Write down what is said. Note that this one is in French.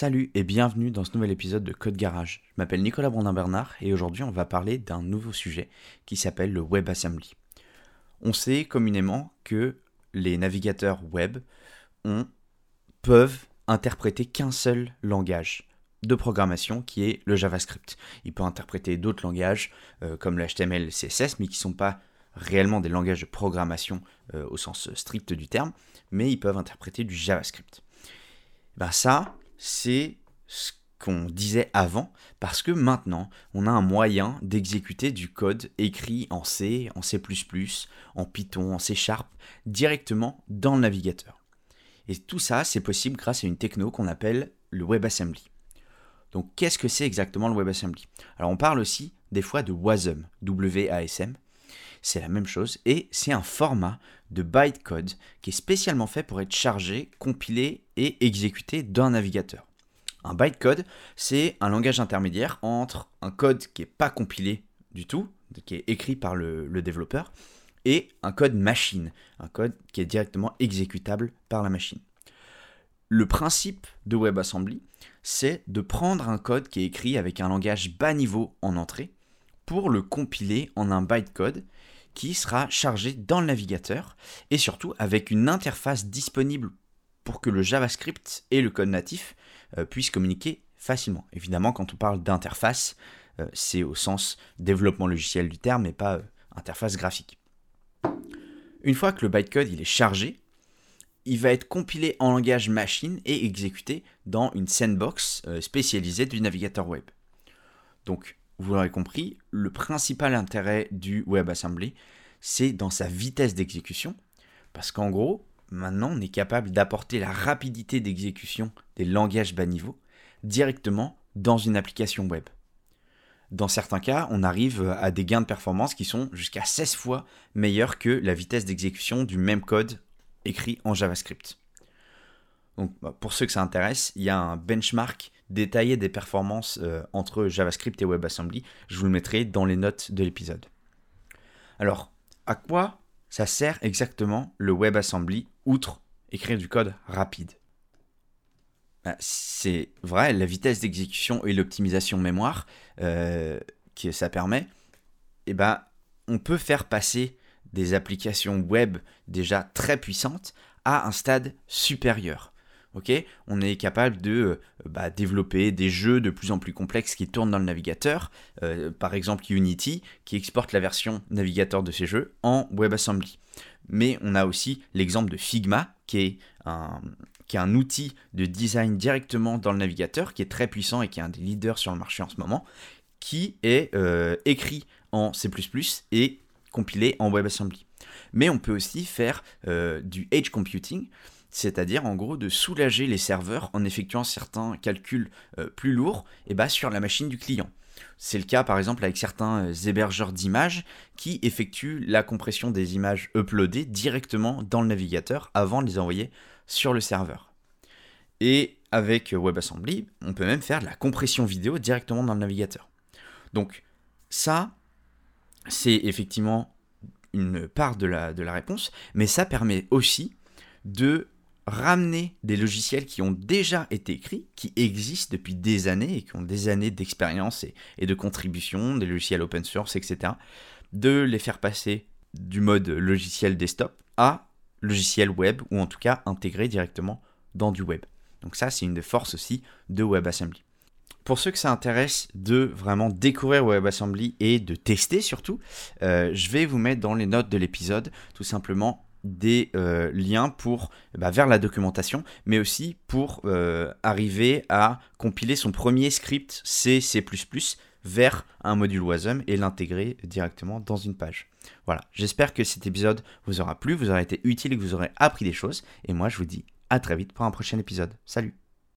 Salut et bienvenue dans ce nouvel épisode de Code Garage. Je m'appelle Nicolas Brandin-Bernard et aujourd'hui on va parler d'un nouveau sujet qui s'appelle le WebAssembly. On sait communément que les navigateurs web peuvent interpréter qu'un seul langage de programmation qui est le JavaScript. Ils peuvent interpréter d'autres langages euh, comme le HTML, le CSS, mais qui ne sont pas réellement des langages de programmation euh, au sens strict du terme, mais ils peuvent interpréter du JavaScript. Ben c'est ce qu'on disait avant, parce que maintenant, on a un moyen d'exécuter du code écrit en C, en C++, en Python, en C Sharp, directement dans le navigateur. Et tout ça, c'est possible grâce à une techno qu'on appelle le WebAssembly. Donc, qu'est-ce que c'est exactement le WebAssembly? Alors, on parle aussi des fois de WASM, W-A-S-M. C'est la même chose et c'est un format de bytecode qui est spécialement fait pour être chargé, compilé et exécuté d'un navigateur. Un bytecode, c'est un langage intermédiaire entre un code qui n'est pas compilé du tout, qui est écrit par le, le développeur, et un code machine, un code qui est directement exécutable par la machine. Le principe de WebAssembly, c'est de prendre un code qui est écrit avec un langage bas niveau en entrée pour le compiler en un bytecode qui sera chargé dans le navigateur et surtout avec une interface disponible pour que le JavaScript et le code natif euh, puissent communiquer facilement. Évidemment, quand on parle d'interface, euh, c'est au sens développement logiciel du terme et pas euh, interface graphique. Une fois que le bytecode il est chargé, il va être compilé en langage machine et exécuté dans une sandbox spécialisée du navigateur web. Donc, vous l'aurez compris, le principal intérêt du WebAssembly, c'est dans sa vitesse d'exécution. Parce qu'en gros, maintenant, on est capable d'apporter la rapidité d'exécution des langages bas niveau directement dans une application web. Dans certains cas, on arrive à des gains de performance qui sont jusqu'à 16 fois meilleurs que la vitesse d'exécution du même code écrit en JavaScript. Donc, bah, pour ceux que ça intéresse, il y a un benchmark détaillé des performances euh, entre JavaScript et WebAssembly. Je vous le mettrai dans les notes de l'épisode. Alors, à quoi ça sert exactement le WebAssembly, outre écrire du code rapide? Bah, C'est vrai, la vitesse d'exécution et l'optimisation mémoire euh, que ça permet, eh ben, on peut faire passer des applications web déjà très puissantes à un stade supérieur on est capable de euh, bah, développer des jeux de plus en plus complexes qui tournent dans le navigateur, euh, par exemple Unity, qui exporte la version navigateur de ces jeux en WebAssembly. Mais on a aussi l'exemple de Figma, qui est, un, qui est outil de design directement dans le navigateur, qui est très puissant et qui est un des leaders sur le marché en ce moment, qui est euh, écrit en C++ et compilé en WebAssembly. Mais on peut aussi faire du edge computing, c'est-à-dire en gros de soulager les serveurs en effectuant certains calculs euh, plus lourds et bah, sur la machine du client. C'est le cas par exemple avec certains euh, hébergeurs d'images qui effectuent la compression des images uploadées directement dans le navigateur avant de les envoyer sur le serveur. Et avec WebAssembly, on peut même faire de la compression vidéo directement dans le navigateur. Donc ça, c'est effectivement une part de la réponse, mais ça permet aussi de ramener des logiciels qui ont déjà été écrits, qui existent depuis des années et qui ont des années d'expérience et, de contribution, des logiciels open source, etc., de les faire passer du mode logiciel desktop à logiciel web, ou en tout cas intégré directement dans du web. Donc ça, c'est une des forces aussi de WebAssembly. Pour ceux que ça intéresse de vraiment découvrir WebAssembly et de tester surtout, euh, je vais vous mettre dans les notes de l'épisode tout simplement des euh, liens pour bah, vers la documentation, mais aussi pour euh, arriver à compiler son premier script C, C++ vers un module WASM et l'intégrer directement dans une page. Voilà, j'espère que cet épisode vous aura plu, vous aura été utile et que vous aurez appris des choses. Et moi, je vous dis à très vite pour un prochain épisode. Salut